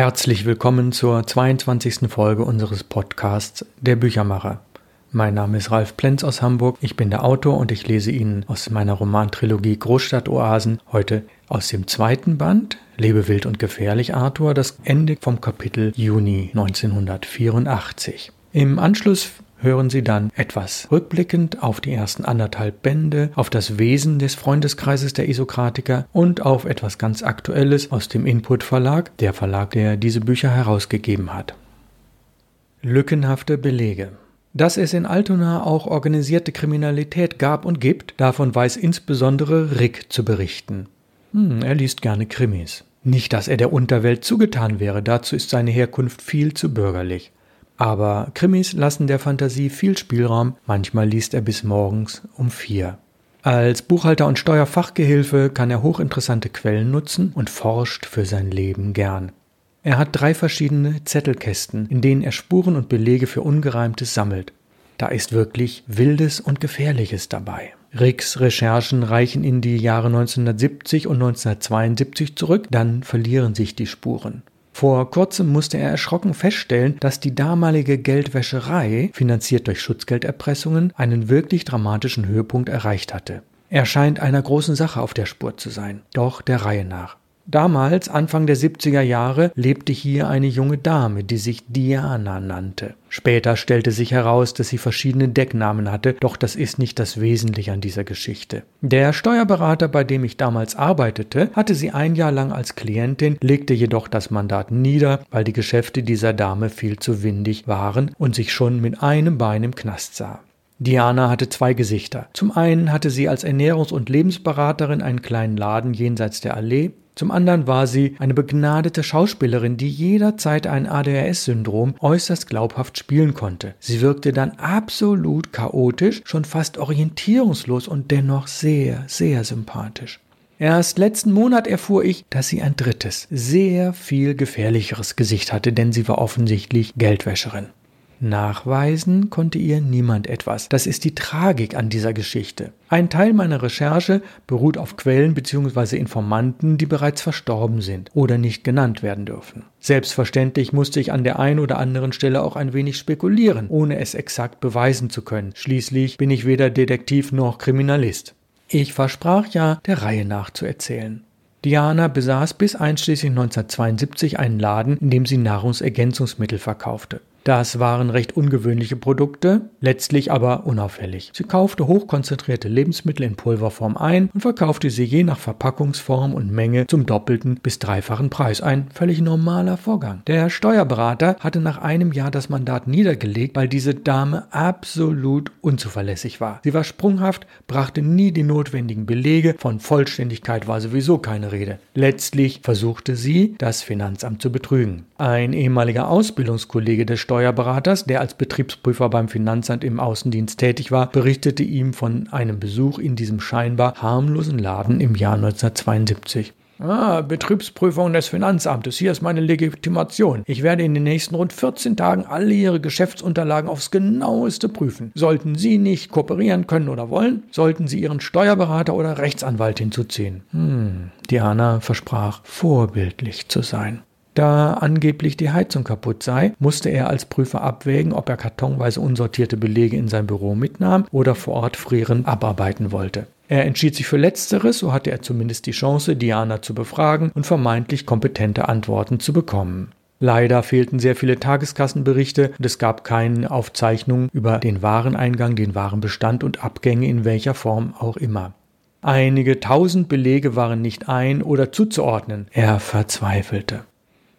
Herzlich willkommen zur 22. Folge unseres Podcasts Der Büchermacher. Mein Name ist Ralf Plenz aus Hamburg, ich bin der Autor und ich lese Ihnen aus meiner Romantrilogie Großstadtoasen heute aus dem zweiten Band Lebe wild und gefährlich Arthur das Ende vom Kapitel Juni 1984. Im Anschluss hören Sie dann etwas rückblickend auf die ersten anderthalb Bände, auf das Wesen des Freundeskreises der Isokratiker und auf etwas ganz Aktuelles aus dem Input Verlag, der Verlag, der diese Bücher herausgegeben hat. Lückenhafte Belege. Dass es in Altona auch organisierte Kriminalität gab und gibt, davon weiß insbesondere Rick zu berichten. Hm, er liest gerne Krimis. Nicht, dass er der Unterwelt zugetan wäre, dazu ist seine Herkunft viel zu bürgerlich. Aber Krimis lassen der Fantasie viel Spielraum, manchmal liest er bis morgens um vier. Als Buchhalter und Steuerfachgehilfe kann er hochinteressante Quellen nutzen und forscht für sein Leben gern. Er hat drei verschiedene Zettelkästen, in denen er Spuren und Belege für Ungereimtes sammelt. Da ist wirklich Wildes und Gefährliches dabei. Ricks Recherchen reichen in die Jahre 1970 und 1972 zurück, dann verlieren sich die Spuren. Vor kurzem musste er erschrocken feststellen, dass die damalige Geldwäscherei, finanziert durch Schutzgelderpressungen, einen wirklich dramatischen Höhepunkt erreicht hatte. Er scheint einer großen Sache auf der Spur zu sein, doch der Reihe nach. Damals, Anfang der 70er Jahre, lebte hier eine junge Dame, die sich Diana nannte. Später stellte sich heraus, dass sie verschiedene Decknamen hatte, doch das ist nicht das Wesentliche an dieser Geschichte. Der Steuerberater, bei dem ich damals arbeitete, hatte sie ein Jahr lang als Klientin, legte jedoch das Mandat nieder, weil die Geschäfte dieser Dame viel zu windig waren und sich schon mit einem Bein im Knast sah. Diana hatte zwei Gesichter. Zum einen hatte sie als Ernährungs- und Lebensberaterin einen kleinen Laden jenseits der Allee, zum anderen war sie eine begnadete Schauspielerin, die jederzeit ein ADHS-Syndrom äußerst glaubhaft spielen konnte. Sie wirkte dann absolut chaotisch, schon fast orientierungslos und dennoch sehr, sehr sympathisch. Erst letzten Monat erfuhr ich, dass sie ein drittes, sehr viel gefährlicheres Gesicht hatte, denn sie war offensichtlich Geldwäscherin. Nachweisen konnte ihr niemand etwas. Das ist die Tragik an dieser Geschichte. Ein Teil meiner Recherche beruht auf Quellen bzw. Informanten, die bereits verstorben sind oder nicht genannt werden dürfen. Selbstverständlich musste ich an der einen oder anderen Stelle auch ein wenig spekulieren, ohne es exakt beweisen zu können. Schließlich bin ich weder Detektiv noch Kriminalist. Ich versprach ja, der Reihe nach zu erzählen. Diana besaß bis einschließlich 1972 einen Laden, in dem sie Nahrungsergänzungsmittel verkaufte. Das waren recht ungewöhnliche Produkte, letztlich aber unauffällig. Sie kaufte hochkonzentrierte Lebensmittel in Pulverform ein und verkaufte sie je nach Verpackungsform und Menge zum doppelten bis dreifachen Preis. Ein völlig normaler Vorgang. Der Steuerberater hatte nach einem Jahr das Mandat niedergelegt, weil diese Dame absolut unzuverlässig war. Sie war sprunghaft, brachte nie die notwendigen Belege, von Vollständigkeit war sowieso keine Rede. Letztlich versuchte sie, das Finanzamt zu betrügen. Ein ehemaliger Ausbildungskollege des Steuerberaters, der als Betriebsprüfer beim Finanzamt im Außendienst tätig war, berichtete ihm von einem Besuch in diesem scheinbar harmlosen Laden im Jahr 1972. Ah, Betriebsprüfung des Finanzamtes. Hier ist meine Legitimation. Ich werde in den nächsten rund 14 Tagen alle Ihre Geschäftsunterlagen aufs genaueste prüfen. Sollten Sie nicht kooperieren können oder wollen, sollten Sie Ihren Steuerberater oder Rechtsanwalt hinzuziehen. Hm, Diana versprach, vorbildlich zu sein. Da angeblich die Heizung kaputt sei, musste er als Prüfer abwägen, ob er kartonweise unsortierte Belege in sein Büro mitnahm oder vor Ort frierend abarbeiten wollte. Er entschied sich für Letzteres, so hatte er zumindest die Chance, Diana zu befragen und vermeintlich kompetente Antworten zu bekommen. Leider fehlten sehr viele Tageskassenberichte und es gab keine Aufzeichnungen über den Wareneingang, den Warenbestand und Abgänge in welcher Form auch immer. Einige tausend Belege waren nicht ein- oder zuzuordnen. Er verzweifelte.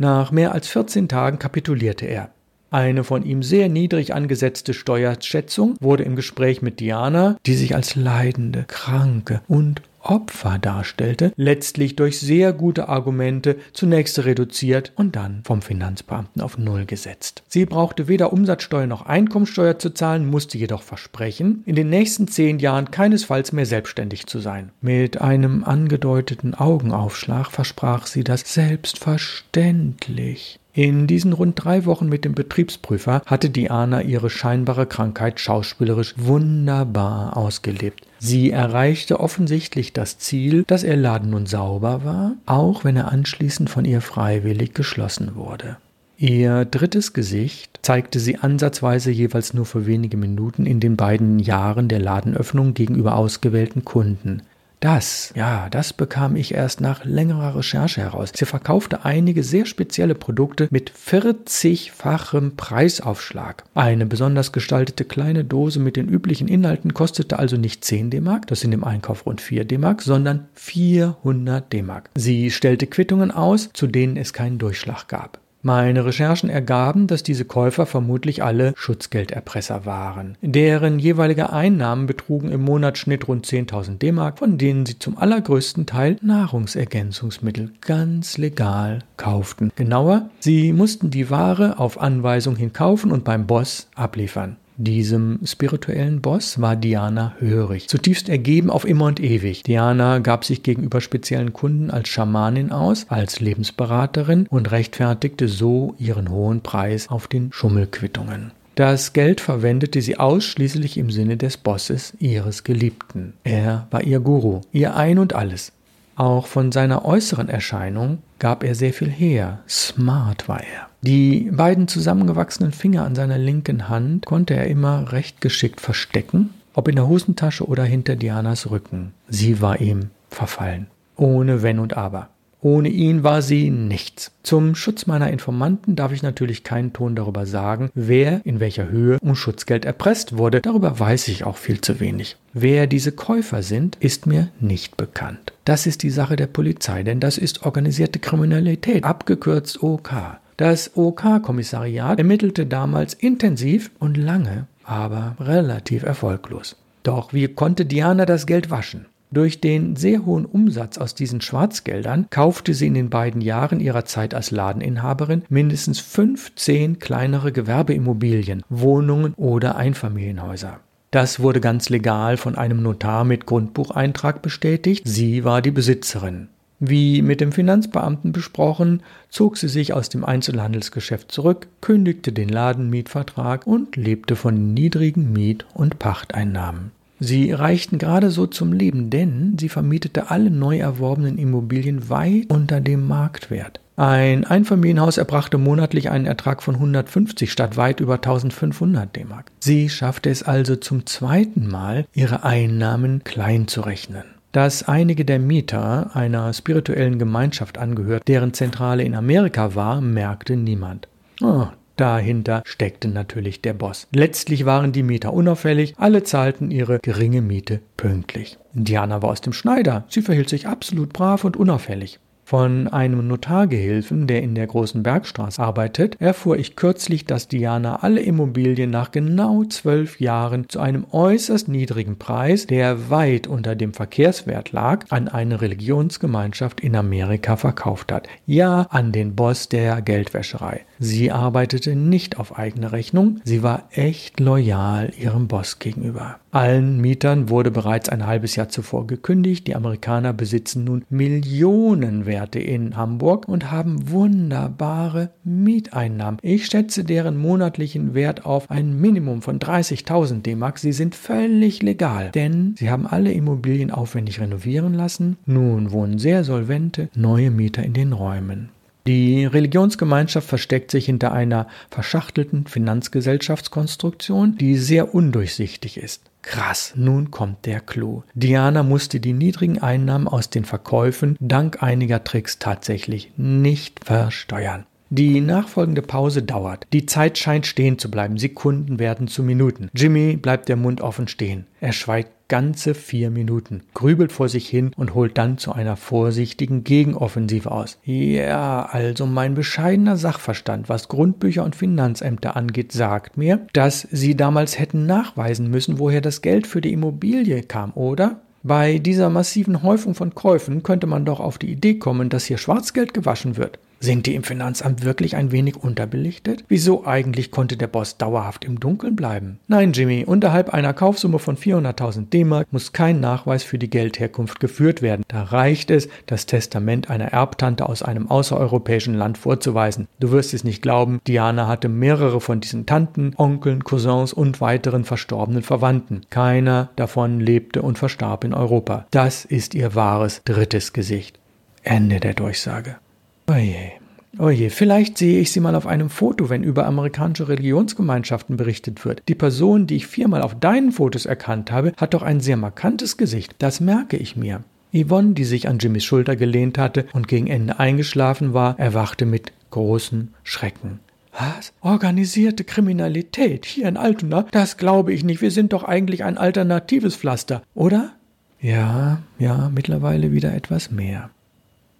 Nach mehr als 14 Tagen kapitulierte er. Eine von ihm sehr niedrig angesetzte Steuerschätzung wurde im Gespräch mit Diana, die sich als leidende, kranke und Opfer darstellte, letztlich durch sehr gute Argumente zunächst reduziert und dann vom Finanzbeamten auf Null gesetzt. Sie brauchte weder Umsatzsteuer noch Einkommensteuer zu zahlen, musste jedoch versprechen, in den nächsten zehn Jahren keinesfalls mehr selbstständig zu sein. Mit einem angedeuteten Augenaufschlag versprach sie das selbstverständlich. In diesen rund drei Wochen mit dem Betriebsprüfer hatte Diana ihre scheinbare Krankheit schauspielerisch wunderbar ausgelebt. Sie erreichte offensichtlich das Ziel, dass ihr Laden nun sauber war, auch wenn er anschließend von ihr freiwillig geschlossen wurde. Ihr drittes Gesicht zeigte sie ansatzweise jeweils nur für wenige Minuten in den beiden Jahren der Ladenöffnung gegenüber ausgewählten Kunden. Das, ja, das bekam ich erst nach längerer Recherche heraus. Sie verkaufte einige sehr spezielle Produkte mit 40-fachem Preisaufschlag. Eine besonders gestaltete kleine Dose mit den üblichen Inhalten kostete also nicht 10 D-Mark, das sind im Einkauf rund 4 D-Mark, sondern 400 D-Mark. Sie stellte Quittungen aus, zu denen es keinen Durchschlag gab. Meine Recherchen ergaben, dass diese Käufer vermutlich alle Schutzgelderpresser waren. Deren jeweilige Einnahmen betrugen im Monatsschnitt rund 10.000 D-Mark, von denen sie zum allergrößten Teil Nahrungsergänzungsmittel ganz legal kauften. Genauer, sie mussten die Ware auf Anweisung hin kaufen und beim Boss abliefern. Diesem spirituellen Boss war Diana hörig, zutiefst ergeben auf immer und ewig. Diana gab sich gegenüber speziellen Kunden als Schamanin aus, als Lebensberaterin und rechtfertigte so ihren hohen Preis auf den Schummelquittungen. Das Geld verwendete sie ausschließlich im Sinne des Bosses, ihres Geliebten. Er war ihr Guru, ihr Ein und alles. Auch von seiner äußeren Erscheinung gab er sehr viel her. Smart war er. Die beiden zusammengewachsenen Finger an seiner linken Hand konnte er immer recht geschickt verstecken, ob in der Hosentasche oder hinter Dianas Rücken. Sie war ihm verfallen. Ohne Wenn und Aber. Ohne ihn war sie nichts. Zum Schutz meiner Informanten darf ich natürlich keinen Ton darüber sagen, wer in welcher Höhe um Schutzgeld erpresst wurde. Darüber weiß ich auch viel zu wenig. Wer diese Käufer sind, ist mir nicht bekannt. Das ist die Sache der Polizei, denn das ist organisierte Kriminalität, abgekürzt OK. Das OK-Kommissariat ermittelte damals intensiv und lange, aber relativ erfolglos. Doch wie konnte Diana das Geld waschen? Durch den sehr hohen Umsatz aus diesen Schwarzgeldern kaufte sie in den beiden Jahren ihrer Zeit als Ladeninhaberin mindestens 15 kleinere Gewerbeimmobilien, Wohnungen oder Einfamilienhäuser. Das wurde ganz legal von einem Notar mit Grundbucheintrag bestätigt. Sie war die Besitzerin. Wie mit dem Finanzbeamten besprochen, zog sie sich aus dem Einzelhandelsgeschäft zurück, kündigte den Ladenmietvertrag und lebte von niedrigen Miet- und Pachteinnahmen. Sie reichten gerade so zum Leben, denn sie vermietete alle neu erworbenen Immobilien weit unter dem Marktwert. Ein Einfamilienhaus erbrachte monatlich einen Ertrag von 150 statt weit über 1500 D-Mark. Sie schaffte es also zum zweiten Mal, ihre Einnahmen klein zu rechnen. Dass einige der Mieter einer spirituellen Gemeinschaft angehört, deren Zentrale in Amerika war, merkte niemand. Oh, Dahinter steckte natürlich der Boss. Letztlich waren die Mieter unauffällig, alle zahlten ihre geringe Miete pünktlich. Diana war aus dem Schneider, sie verhielt sich absolut brav und unauffällig. Von einem Notargehilfen, der in der großen Bergstraße arbeitet, erfuhr ich kürzlich, dass Diana alle Immobilien nach genau zwölf Jahren zu einem äußerst niedrigen Preis, der weit unter dem Verkehrswert lag, an eine Religionsgemeinschaft in Amerika verkauft hat. Ja, an den Boss der Geldwäscherei. Sie arbeitete nicht auf eigene Rechnung, sie war echt loyal ihrem Boss gegenüber. Allen Mietern wurde bereits ein halbes Jahr zuvor gekündigt. Die Amerikaner besitzen nun Millionenwerte in Hamburg und haben wunderbare Mieteinnahmen. Ich schätze deren monatlichen Wert auf ein Minimum von 30.000 D-Mark. Sie sind völlig legal, denn sie haben alle Immobilien aufwendig renovieren lassen. Nun wohnen sehr solvente neue Mieter in den Räumen. Die Religionsgemeinschaft versteckt sich hinter einer verschachtelten Finanzgesellschaftskonstruktion, die sehr undurchsichtig ist. Krass, nun kommt der Clou. Diana musste die niedrigen Einnahmen aus den Verkäufen dank einiger Tricks tatsächlich nicht versteuern. Die nachfolgende Pause dauert. Die Zeit scheint stehen zu bleiben. Sekunden werden zu Minuten. Jimmy bleibt der Mund offen stehen. Er schweigt ganze vier Minuten, grübelt vor sich hin und holt dann zu einer vorsichtigen Gegenoffensive aus. Ja, also mein bescheidener Sachverstand, was Grundbücher und Finanzämter angeht, sagt mir, dass Sie damals hätten nachweisen müssen, woher das Geld für die Immobilie kam, oder? Bei dieser massiven Häufung von Käufen könnte man doch auf die Idee kommen, dass hier Schwarzgeld gewaschen wird. Sind die im Finanzamt wirklich ein wenig unterbelichtet? Wieso eigentlich konnte der Boss dauerhaft im Dunkeln bleiben? Nein, Jimmy, unterhalb einer Kaufsumme von 400.000 D-Mark muss kein Nachweis für die Geldherkunft geführt werden. Da reicht es, das Testament einer Erbtante aus einem außereuropäischen Land vorzuweisen. Du wirst es nicht glauben, Diana hatte mehrere von diesen Tanten, Onkeln, Cousins und weiteren verstorbenen Verwandten. Keiner davon lebte und verstarb in Europa. Das ist ihr wahres drittes Gesicht. Ende der Durchsage. Oje. Oje, vielleicht sehe ich sie mal auf einem Foto, wenn über amerikanische Religionsgemeinschaften berichtet wird. Die Person, die ich viermal auf deinen Fotos erkannt habe, hat doch ein sehr markantes Gesicht. Das merke ich mir. Yvonne, die sich an Jimmys Schulter gelehnt hatte und gegen Ende eingeschlafen war, erwachte mit großem Schrecken. Was? Organisierte Kriminalität hier in Altona? Das glaube ich nicht. Wir sind doch eigentlich ein alternatives Pflaster, oder? Ja, ja, mittlerweile wieder etwas mehr.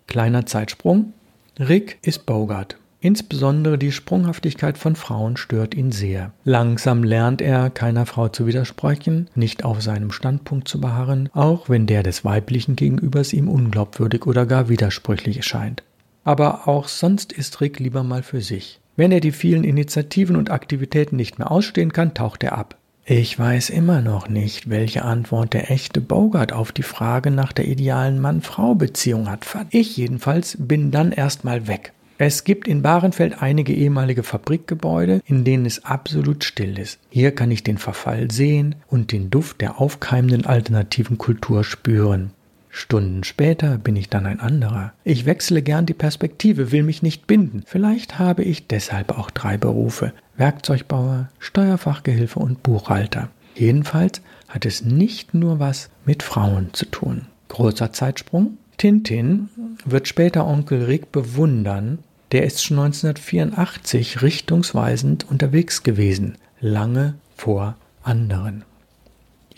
Kleiner Zeitsprung. Rick ist Bogart. Insbesondere die Sprunghaftigkeit von Frauen stört ihn sehr. Langsam lernt er, keiner Frau zu widersprechen, nicht auf seinem Standpunkt zu beharren, auch wenn der des weiblichen Gegenübers ihm unglaubwürdig oder gar widersprüchlich erscheint. Aber auch sonst ist Rick lieber mal für sich. Wenn er die vielen Initiativen und Aktivitäten nicht mehr ausstehen kann, taucht er ab. Ich weiß immer noch nicht, welche Antwort der echte Bogart auf die Frage nach der idealen Mann-Frau-Beziehung hat. Ich jedenfalls bin dann erstmal weg. Es gibt in Bahrenfeld einige ehemalige Fabrikgebäude, in denen es absolut still ist. Hier kann ich den Verfall sehen und den Duft der aufkeimenden alternativen Kultur spüren. Stunden später bin ich dann ein anderer. Ich wechsle gern die Perspektive, will mich nicht binden. Vielleicht habe ich deshalb auch drei Berufe. Werkzeugbauer, Steuerfachgehilfe und Buchhalter. Jedenfalls hat es nicht nur was mit Frauen zu tun. Großer Zeitsprung. Tintin wird später Onkel Rick bewundern. Der ist schon 1984 richtungsweisend unterwegs gewesen, lange vor anderen.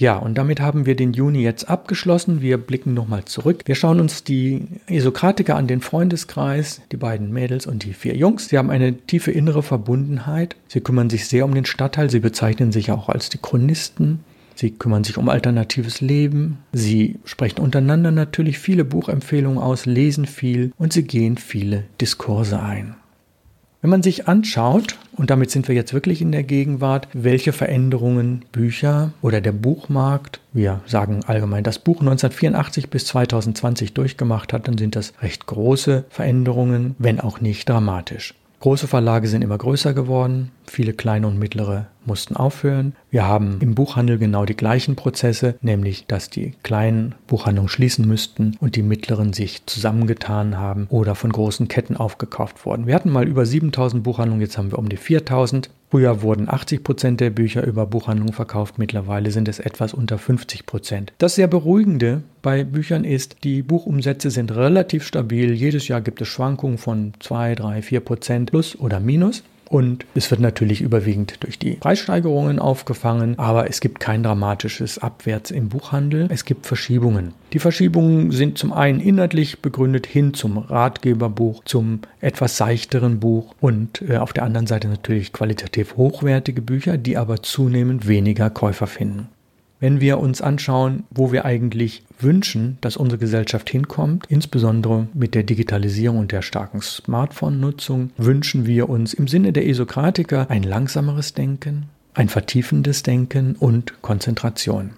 Ja, und damit haben wir den Juni jetzt abgeschlossen. Wir blicken nochmal zurück. Wir schauen uns die Isokratiker an den Freundeskreis, die beiden Mädels und die vier Jungs. Sie haben eine tiefe innere Verbundenheit. Sie kümmern sich sehr um den Stadtteil. Sie bezeichnen sich auch als die Chronisten. Sie kümmern sich um alternatives Leben. Sie sprechen untereinander natürlich viele Buchempfehlungen aus, lesen viel und sie gehen viele Diskurse ein. Wenn man sich anschaut, und damit sind wir jetzt wirklich in der Gegenwart, welche Veränderungen Bücher oder der Buchmarkt, wir sagen allgemein das Buch 1984 bis 2020 durchgemacht hat, dann sind das recht große Veränderungen, wenn auch nicht dramatisch. Große Verlage sind immer größer geworden, viele kleine und mittlere mussten aufhören. Wir haben im Buchhandel genau die gleichen Prozesse, nämlich dass die kleinen Buchhandlungen schließen müssten und die mittleren sich zusammengetan haben oder von großen Ketten aufgekauft wurden. Wir hatten mal über 7000 Buchhandlungen, jetzt haben wir um die 4000. Früher wurden 80 Prozent der Bücher über Buchhandlungen verkauft, mittlerweile sind es etwas unter 50 Prozent. Das sehr beruhigende bei Büchern ist, die Buchumsätze sind relativ stabil. Jedes Jahr gibt es Schwankungen von 2, 3, 4 Prozent plus oder minus. Und es wird natürlich überwiegend durch die Preissteigerungen aufgefangen, aber es gibt kein dramatisches Abwärts im Buchhandel. Es gibt Verschiebungen. Die Verschiebungen sind zum einen inhaltlich begründet hin zum Ratgeberbuch, zum etwas seichteren Buch und äh, auf der anderen Seite natürlich qualitativ hochwertige Bücher, die aber zunehmend weniger Käufer finden. Wenn wir uns anschauen, wo wir eigentlich wünschen, dass unsere Gesellschaft hinkommt, insbesondere mit der Digitalisierung und der starken Smartphone-Nutzung, wünschen wir uns im Sinne der Esokratiker ein langsameres Denken, ein vertiefendes Denken und Konzentration.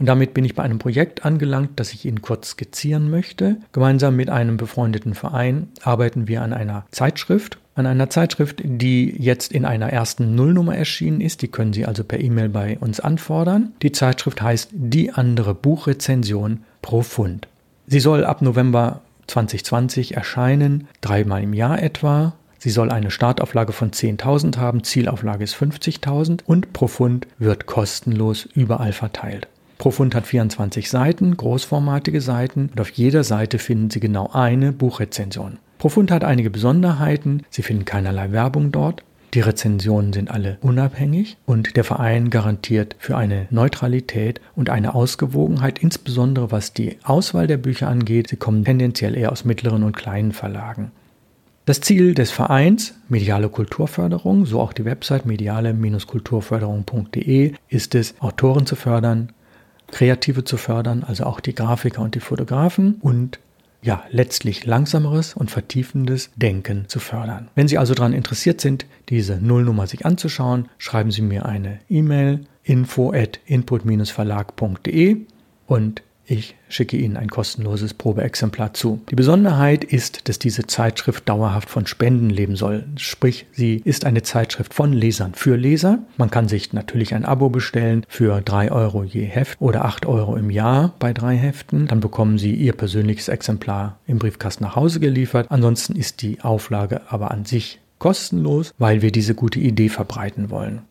Und damit bin ich bei einem Projekt angelangt, das ich Ihnen kurz skizzieren möchte. Gemeinsam mit einem befreundeten Verein arbeiten wir an einer Zeitschrift, an einer Zeitschrift, die jetzt in einer ersten Nullnummer erschienen ist. Die können Sie also per E-Mail bei uns anfordern. Die Zeitschrift heißt Die andere Buchrezension pro Pfund. Sie soll ab November 2020 erscheinen, dreimal im Jahr etwa. Sie soll eine Startauflage von 10.000 haben, Zielauflage ist 50.000 und pro Pfund wird kostenlos überall verteilt. Profund hat 24 Seiten, großformatige Seiten und auf jeder Seite finden Sie genau eine Buchrezension. Profund hat einige Besonderheiten, Sie finden keinerlei Werbung dort. Die Rezensionen sind alle unabhängig und der Verein garantiert für eine Neutralität und eine Ausgewogenheit, insbesondere was die Auswahl der Bücher angeht. Sie kommen tendenziell eher aus mittleren und kleinen Verlagen. Das Ziel des Vereins, mediale Kulturförderung, so auch die Website mediale-kulturförderung.de, ist es, Autoren zu fördern, Kreative zu fördern, also auch die Grafiker und die Fotografen und ja, letztlich langsameres und vertiefendes Denken zu fördern. Wenn Sie also daran interessiert sind, diese Nullnummer sich anzuschauen, schreiben Sie mir eine E-Mail info at input-verlag.de und ich schicke Ihnen ein kostenloses Probeexemplar zu. Die Besonderheit ist, dass diese Zeitschrift dauerhaft von Spenden leben soll. Sprich, sie ist eine Zeitschrift von Lesern für Leser. Man kann sich natürlich ein Abo bestellen für 3 Euro je Heft oder 8 Euro im Jahr bei drei Heften. Dann bekommen Sie Ihr persönliches Exemplar im Briefkasten nach Hause geliefert. Ansonsten ist die Auflage aber an sich kostenlos, weil wir diese gute Idee verbreiten wollen.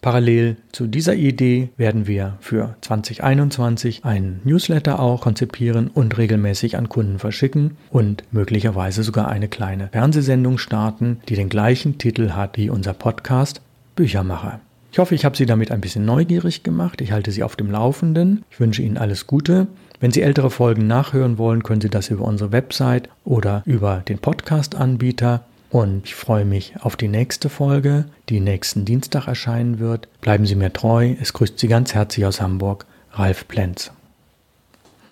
Parallel zu dieser Idee werden wir für 2021 einen Newsletter auch konzipieren und regelmäßig an Kunden verschicken und möglicherweise sogar eine kleine Fernsehsendung starten, die den gleichen Titel hat wie unser Podcast Büchermacher. Ich hoffe, ich habe Sie damit ein bisschen neugierig gemacht. Ich halte Sie auf dem Laufenden. Ich wünsche Ihnen alles Gute. Wenn Sie ältere Folgen nachhören wollen, können Sie das über unsere Website oder über den Podcast-Anbieter und ich freue mich auf die nächste Folge, die nächsten Dienstag erscheinen wird. Bleiben Sie mir treu. Es grüßt Sie ganz herzlich aus Hamburg, Ralf Plenz.